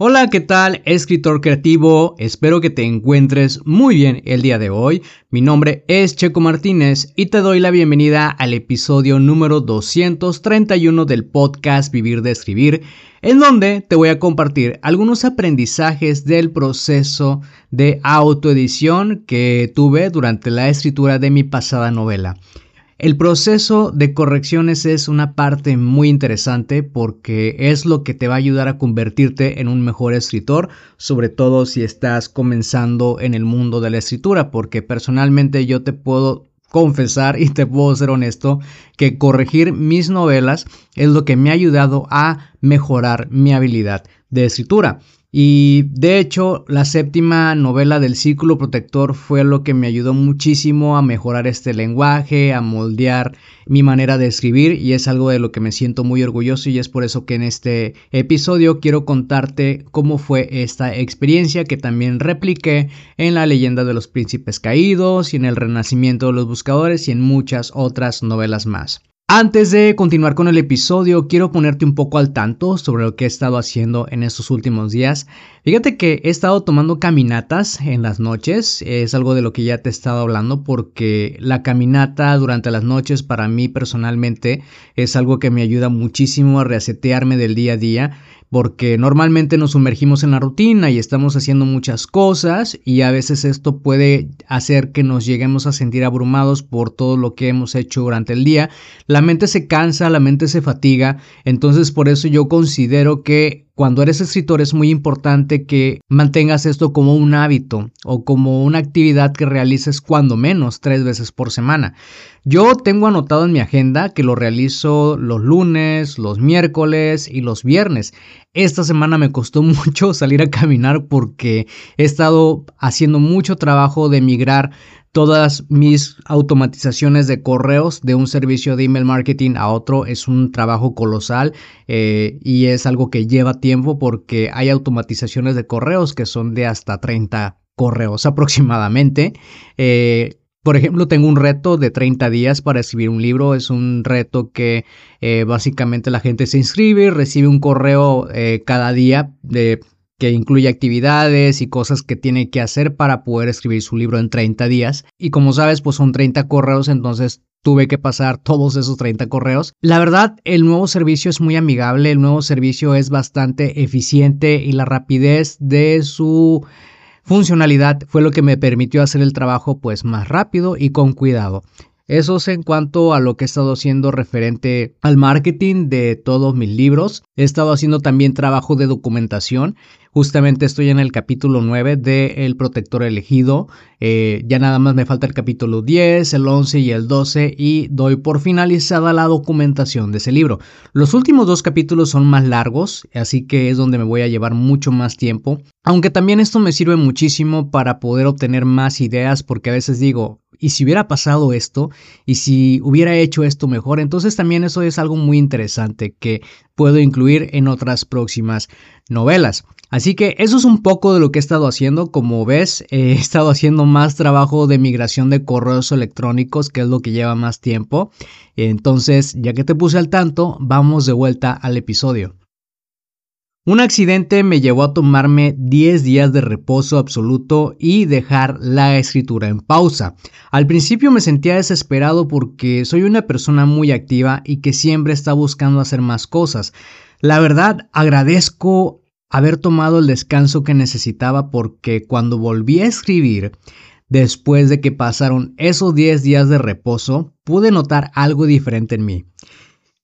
Hola, ¿qué tal, escritor creativo? Espero que te encuentres muy bien el día de hoy. Mi nombre es Checo Martínez y te doy la bienvenida al episodio número 231 del podcast Vivir de Escribir, en donde te voy a compartir algunos aprendizajes del proceso de autoedición que tuve durante la escritura de mi pasada novela. El proceso de correcciones es una parte muy interesante porque es lo que te va a ayudar a convertirte en un mejor escritor, sobre todo si estás comenzando en el mundo de la escritura, porque personalmente yo te puedo confesar y te puedo ser honesto que corregir mis novelas es lo que me ha ayudado a mejorar mi habilidad de escritura. Y de hecho, la séptima novela del Círculo Protector fue lo que me ayudó muchísimo a mejorar este lenguaje, a moldear mi manera de escribir y es algo de lo que me siento muy orgulloso y es por eso que en este episodio quiero contarte cómo fue esta experiencia que también repliqué en la leyenda de los príncipes caídos y en el renacimiento de los buscadores y en muchas otras novelas más. Antes de continuar con el episodio, quiero ponerte un poco al tanto sobre lo que he estado haciendo en estos últimos días. Fíjate que he estado tomando caminatas en las noches, es algo de lo que ya te he estado hablando porque la caminata durante las noches para mí personalmente es algo que me ayuda muchísimo a resetearme del día a día porque normalmente nos sumergimos en la rutina y estamos haciendo muchas cosas y a veces esto puede hacer que nos lleguemos a sentir abrumados por todo lo que hemos hecho durante el día. La mente se cansa, la mente se fatiga, entonces por eso yo considero que cuando eres escritor es muy importante que mantengas esto como un hábito o como una actividad que realices cuando menos tres veces por semana. Yo tengo anotado en mi agenda que lo realizo los lunes, los miércoles y los viernes. Esta semana me costó mucho salir a caminar porque he estado haciendo mucho trabajo de migrar todas mis automatizaciones de correos de un servicio de email marketing a otro es un trabajo colosal eh, y es algo que lleva tiempo porque hay automatizaciones de correos que son de hasta 30 correos aproximadamente. Eh, por ejemplo, tengo un reto de 30 días para escribir un libro. Es un reto que eh, básicamente la gente se inscribe, recibe un correo cada día que incluye actividades y cosas que tiene que hacer para poder escribir su libro en 30 días. Y como sabes, pues son 30 correos, entonces tuve que pasar todos esos 30 correos. La verdad, el nuevo servicio es muy amigable, el nuevo servicio es bastante eficiente y la rapidez de su funcionalidad fue lo que me permitió hacer el trabajo pues más rápido y con cuidado. Eso es en cuanto a lo que he estado haciendo referente al marketing de todos mis libros. He estado haciendo también trabajo de documentación. Justamente estoy en el capítulo 9 de El Protector Elegido. Eh, ya nada más me falta el capítulo 10, el 11 y el 12 y doy por finalizada la documentación de ese libro. Los últimos dos capítulos son más largos, así que es donde me voy a llevar mucho más tiempo. Aunque también esto me sirve muchísimo para poder obtener más ideas porque a veces digo, y si hubiera pasado esto, y si hubiera hecho esto mejor, entonces también eso es algo muy interesante que puedo incluir en otras próximas novelas. Así que eso es un poco de lo que he estado haciendo. Como ves, he estado haciendo más trabajo de migración de correos electrónicos, que es lo que lleva más tiempo. Entonces, ya que te puse al tanto, vamos de vuelta al episodio. Un accidente me llevó a tomarme 10 días de reposo absoluto y dejar la escritura en pausa. Al principio me sentía desesperado porque soy una persona muy activa y que siempre está buscando hacer más cosas. La verdad, agradezco haber tomado el descanso que necesitaba porque cuando volví a escribir, después de que pasaron esos 10 días de reposo, pude notar algo diferente en mí.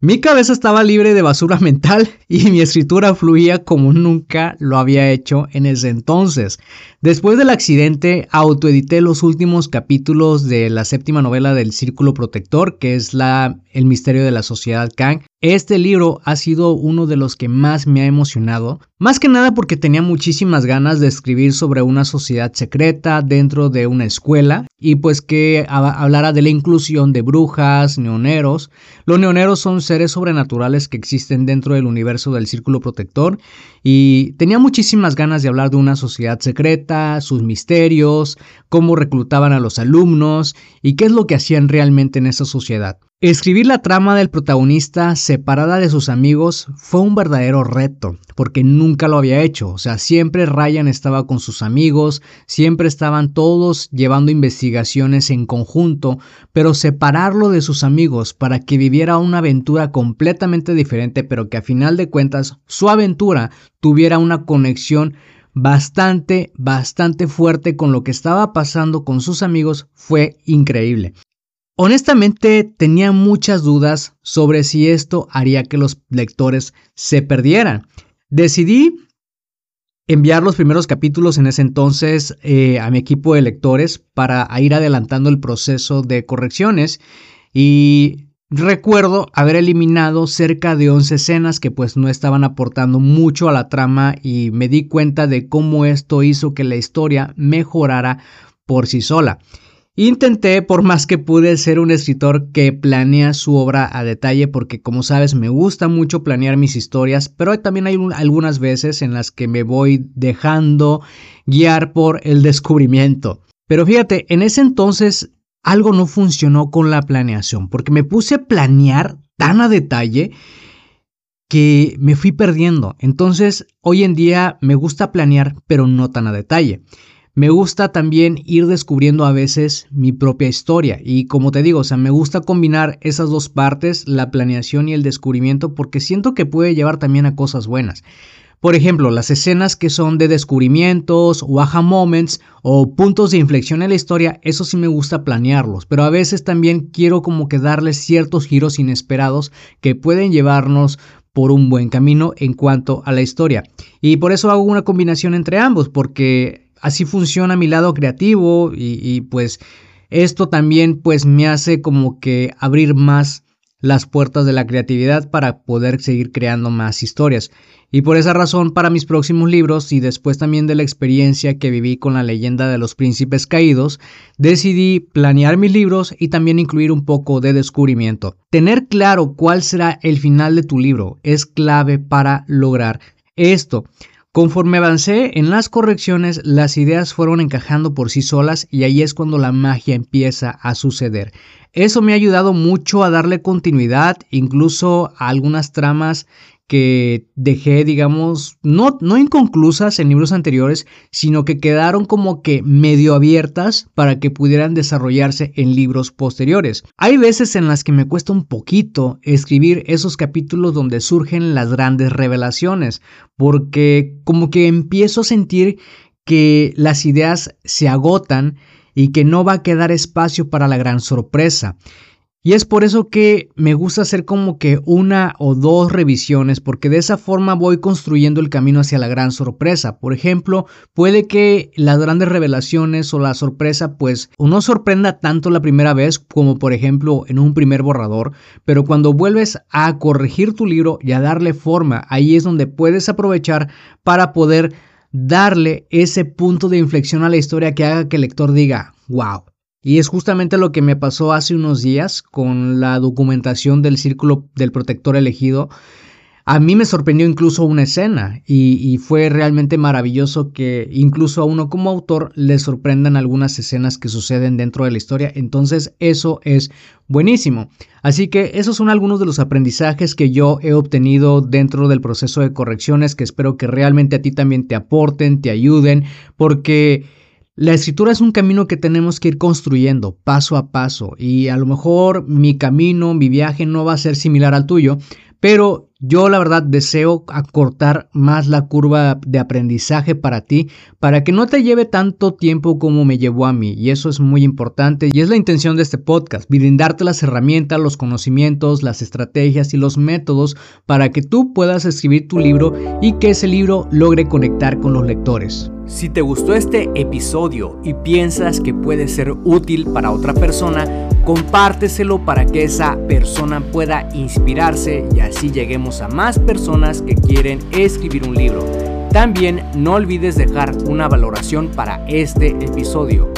Mi cabeza estaba libre de basura mental y mi escritura fluía como nunca lo había hecho en ese entonces. Después del accidente, autoedité los últimos capítulos de la séptima novela del Círculo Protector, que es la El misterio de la sociedad Kang, este libro ha sido uno de los que más me ha emocionado, más que nada porque tenía muchísimas ganas de escribir sobre una sociedad secreta dentro de una escuela y pues que hablara de la inclusión de brujas, neoneros. Los neoneros son seres sobrenaturales que existen dentro del universo del círculo protector y tenía muchísimas ganas de hablar de una sociedad secreta, sus misterios, cómo reclutaban a los alumnos y qué es lo que hacían realmente en esa sociedad. Escribir la trama del protagonista separada de sus amigos fue un verdadero reto, porque nunca lo había hecho. O sea, siempre Ryan estaba con sus amigos, siempre estaban todos llevando investigaciones en conjunto, pero separarlo de sus amigos para que viviera una aventura completamente diferente, pero que a final de cuentas su aventura tuviera una conexión bastante, bastante fuerte con lo que estaba pasando con sus amigos fue increíble. Honestamente tenía muchas dudas sobre si esto haría que los lectores se perdieran. Decidí enviar los primeros capítulos en ese entonces eh, a mi equipo de lectores para ir adelantando el proceso de correcciones y recuerdo haber eliminado cerca de 11 escenas que pues no estaban aportando mucho a la trama y me di cuenta de cómo esto hizo que la historia mejorara por sí sola. Intenté, por más que pude, ser un escritor que planea su obra a detalle porque, como sabes, me gusta mucho planear mis historias, pero también hay algunas veces en las que me voy dejando guiar por el descubrimiento. Pero fíjate, en ese entonces algo no funcionó con la planeación, porque me puse a planear tan a detalle que me fui perdiendo. Entonces, hoy en día me gusta planear, pero no tan a detalle. Me gusta también ir descubriendo a veces mi propia historia y como te digo, o sea, me gusta combinar esas dos partes, la planeación y el descubrimiento, porque siento que puede llevar también a cosas buenas. Por ejemplo, las escenas que son de descubrimientos o moments o puntos de inflexión en la historia, eso sí me gusta planearlos, pero a veces también quiero como que darles ciertos giros inesperados que pueden llevarnos por un buen camino en cuanto a la historia. Y por eso hago una combinación entre ambos, porque así funciona mi lado creativo y, pues esto también pues me hace como que abrir más las puertas de la creatividad para poder seguir creando más historias. Y por esa razón, para mis próximos libros y después también de la experiencia que viví con la leyenda de los príncipes caídos, decidí planear mis libros y también incluir un poco de descubrimiento. Tener claro cuál será el final de tu libro es clave para lograr esto. Conforme avancé en las correcciones, las ideas fueron encajando por sí solas y ahí es cuando la magia empieza a suceder. Eso me ha ayudado mucho a darle continuidad, incluso a algunas tramas que dejé, digamos, no, no inconclusas en libros anteriores, sino que quedaron como que medio abiertas para que pudieran desarrollarse en libros posteriores. Hay veces en las que me cuesta un poquito escribir esos capítulos donde surgen las grandes revelaciones, porque como que empiezo a sentir que las ideas se agotan y que no va a quedar espacio para la gran sorpresa. Y es por eso que me gusta hacer como que una o dos revisiones, porque de esa forma voy construyendo el camino hacia la gran sorpresa. Por ejemplo, puede que las grandes revelaciones o la sorpresa pues no sorprenda tanto la primera vez como por ejemplo en un primer borrador, pero cuando vuelves a corregir tu libro y a darle forma, ahí es donde puedes aprovechar para poder darle ese punto de inflexión a la historia que haga que el lector diga, wow, y es justamente lo que me pasó hace unos días con la documentación del círculo del protector elegido. A mí me sorprendió incluso una escena y, fue realmente maravilloso que incluso a uno como autor le sorprendan algunas escenas que suceden dentro de la historia. Entonces eso es buenísimo. Así que esos son algunos de los aprendizajes que yo he obtenido dentro del proceso de correcciones que espero que realmente a ti también te aporten, te ayuden, porque la escritura es un camino que tenemos que ir construyendo paso a paso y a lo mejor mi camino, mi viaje no va a ser similar al tuyo, pero yo la verdad deseo acortar más la curva de aprendizaje para ti, para que no te lleve tanto tiempo como me llevó a mí. Y eso es muy importante y es la intención de este podcast, brindarte las herramientas, los conocimientos, las estrategias y los métodos para que tú puedas escribir tu libro y que ese libro logre conectar con los lectores. Si te gustó este episodio y piensas que puede ser útil para otra persona, compárteselo para que esa persona pueda inspirarse y así lleguemos a más personas que quieren escribir un libro. También no olvides dejar una valoración para este episodio.